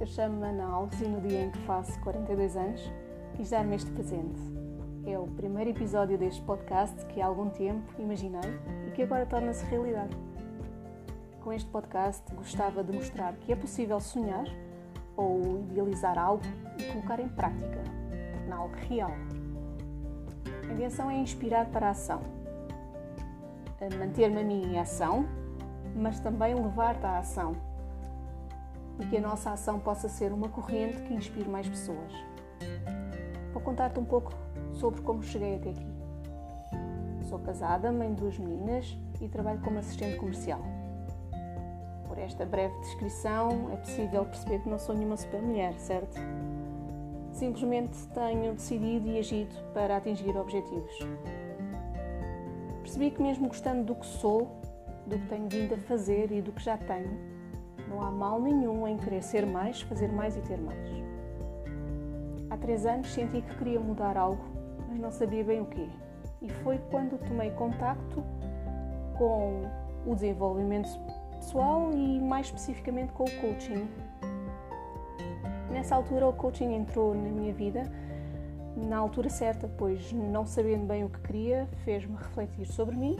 Eu chamo-me Ana Alves e no dia em que faço 42 anos quis dar-me este presente. É o primeiro episódio deste podcast que há algum tempo imaginei e que agora torna-se realidade. Com este podcast gostava de mostrar que é possível sonhar ou idealizar algo e colocar em prática, tornar algo real. A intenção é inspirar para a ação, manter-me a mim em ação, mas também levar-te à ação e que a nossa ação possa ser uma corrente que inspire mais pessoas. Vou contar-te um pouco sobre como cheguei até aqui. Sou casada, mãe de duas meninas e trabalho como assistente comercial. Por esta breve descrição é possível perceber que não sou nenhuma super mulher, certo? Simplesmente tenho decidido e agido para atingir objetivos. Percebi que, mesmo gostando do que sou, do que tenho vindo a fazer e do que já tenho, não há mal nenhum em querer ser mais, fazer mais e ter mais. Há três anos senti que queria mudar algo, mas não sabia bem o quê. E foi quando tomei contacto com o desenvolvimento pessoal e mais especificamente com o coaching. Nessa altura o coaching entrou na minha vida na altura certa, pois não sabendo bem o que queria, fez-me refletir sobre mim,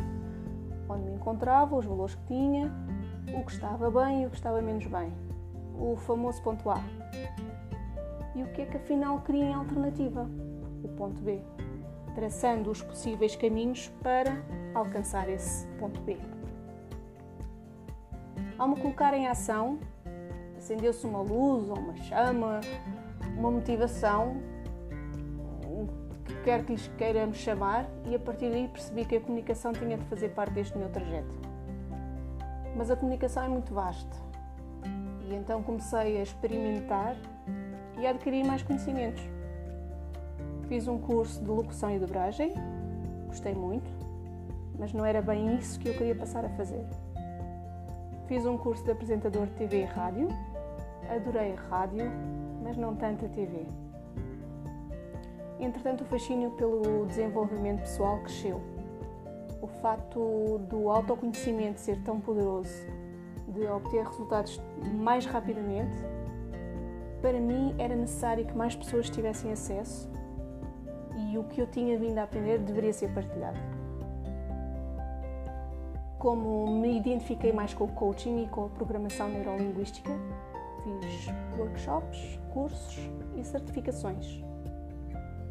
onde me encontrava, os valores que tinha, o que estava bem e o que estava menos bem. O famoso ponto A. E o que é que afinal queria em alternativa? O ponto B. Traçando os possíveis caminhos para alcançar esse ponto B. Ao me colocar em ação, acendeu-se uma luz ou uma chama, uma motivação, que quer que lhes queiramos chamar, e a partir daí percebi que a comunicação tinha de fazer parte deste meu trajeto. Mas a comunicação é muito vasta. E então comecei a experimentar e a adquirir mais conhecimentos. Fiz um curso de locução e dobragem, gostei muito, mas não era bem isso que eu queria passar a fazer. Fiz um curso de apresentador de TV e rádio, adorei a rádio, mas não tanto a TV. Entretanto, o fascínio pelo desenvolvimento pessoal cresceu o facto do autoconhecimento ser tão poderoso, de obter resultados mais rapidamente, para mim era necessário que mais pessoas tivessem acesso e o que eu tinha vindo a aprender deveria ser partilhado. Como me identifiquei mais com o coaching e com a programação neurolinguística, fiz workshops, cursos e certificações.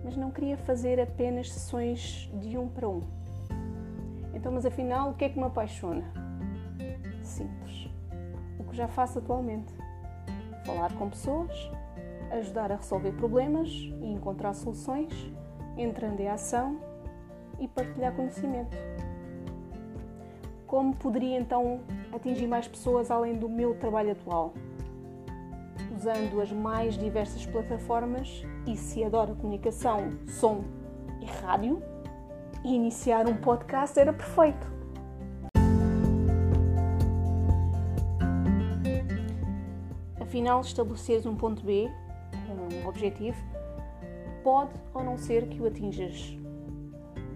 Mas não queria fazer apenas sessões de um para um então, mas afinal, o que é que me apaixona? Simples. O que já faço atualmente. Falar com pessoas, ajudar a resolver problemas e encontrar soluções, entrando em ação e partilhar conhecimento. Como poderia então atingir mais pessoas além do meu trabalho atual? Usando as mais diversas plataformas e se adoro comunicação, som e rádio, e iniciar um podcast era perfeito. Afinal, estabeleceres um ponto B, um objetivo, pode ou não ser que o atinjas.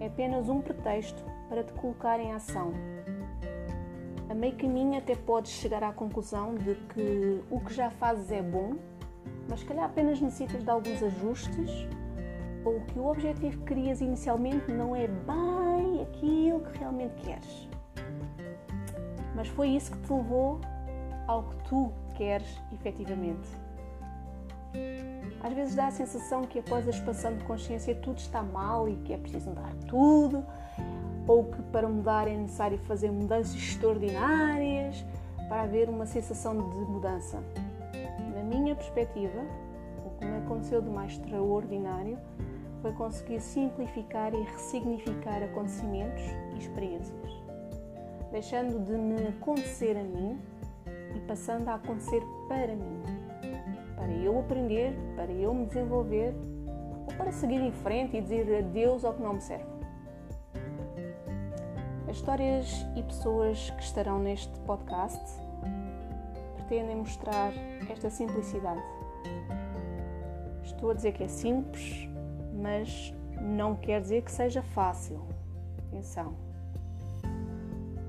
É apenas um pretexto para te colocar em ação. A meio caminho até podes chegar à conclusão de que o que já fazes é bom, mas se calhar apenas necessitas de alguns ajustes ou que o objetivo que querias inicialmente não é bem aquilo que realmente queres. Mas foi isso que te levou ao que tu queres efetivamente. Às vezes dá a sensação que após a expansão de consciência tudo está mal e que é preciso mudar tudo, ou que para mudar é necessário fazer mudanças extraordinárias para haver uma sensação de mudança. Na minha perspectiva, o que me aconteceu de mais extraordinário foi conseguir simplificar e ressignificar acontecimentos e experiências, deixando de me acontecer a mim e passando a acontecer para mim, para eu aprender, para eu me desenvolver ou para seguir em frente e dizer adeus ao que não me serve. As histórias e pessoas que estarão neste podcast pretendem mostrar esta simplicidade. Estou a dizer que é simples, mas não quer dizer que seja fácil. Atenção.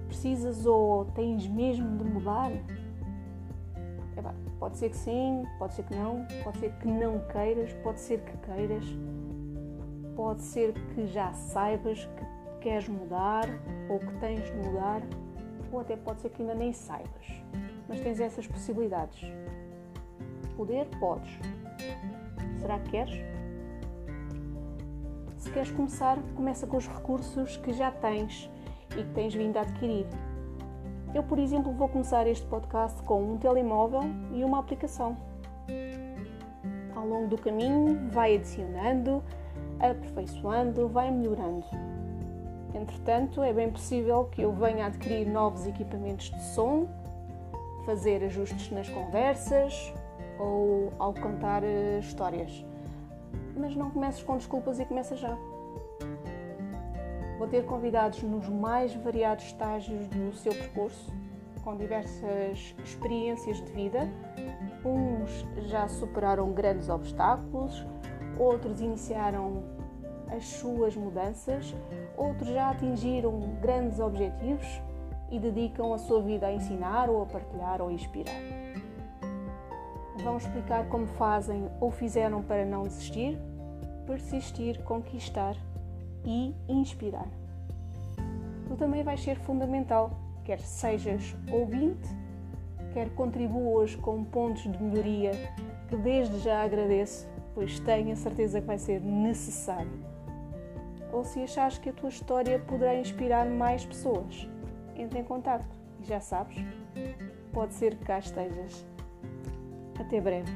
Precisas ou tens mesmo de mudar? pode ser que sim, pode ser que não, pode ser que não queiras, pode ser que queiras, pode ser que já saibas que queres mudar ou que tens de mudar, ou até pode ser que ainda nem saibas, mas tens essas possibilidades. Poder, podes. Será que queres? Se queres começar, começa com os recursos que já tens e que tens vindo a adquirir. Eu, por exemplo, vou começar este podcast com um telemóvel e uma aplicação. Ao longo do caminho, vai adicionando, aperfeiçoando, vai melhorando. Entretanto, é bem possível que eu venha a adquirir novos equipamentos de som, fazer ajustes nas conversas ou ao contar eh, histórias. Mas não comeces com desculpas e começa já. Vou ter convidados nos mais variados estágios do seu percurso, com diversas experiências de vida. Uns já superaram grandes obstáculos, outros iniciaram as suas mudanças, outros já atingiram grandes objetivos e dedicam a sua vida a ensinar ou a partilhar ou a inspirar. Vão explicar como fazem ou fizeram para não desistir, persistir, conquistar e inspirar. Tu também vais ser fundamental, quer sejas ouvinte, quer contribuas com pontos de melhoria que desde já agradeço, pois tenho a certeza que vai ser necessário. Ou se achares que a tua história poderá inspirar mais pessoas, entre em contato e já sabes, pode ser que cá estejas. Até breve.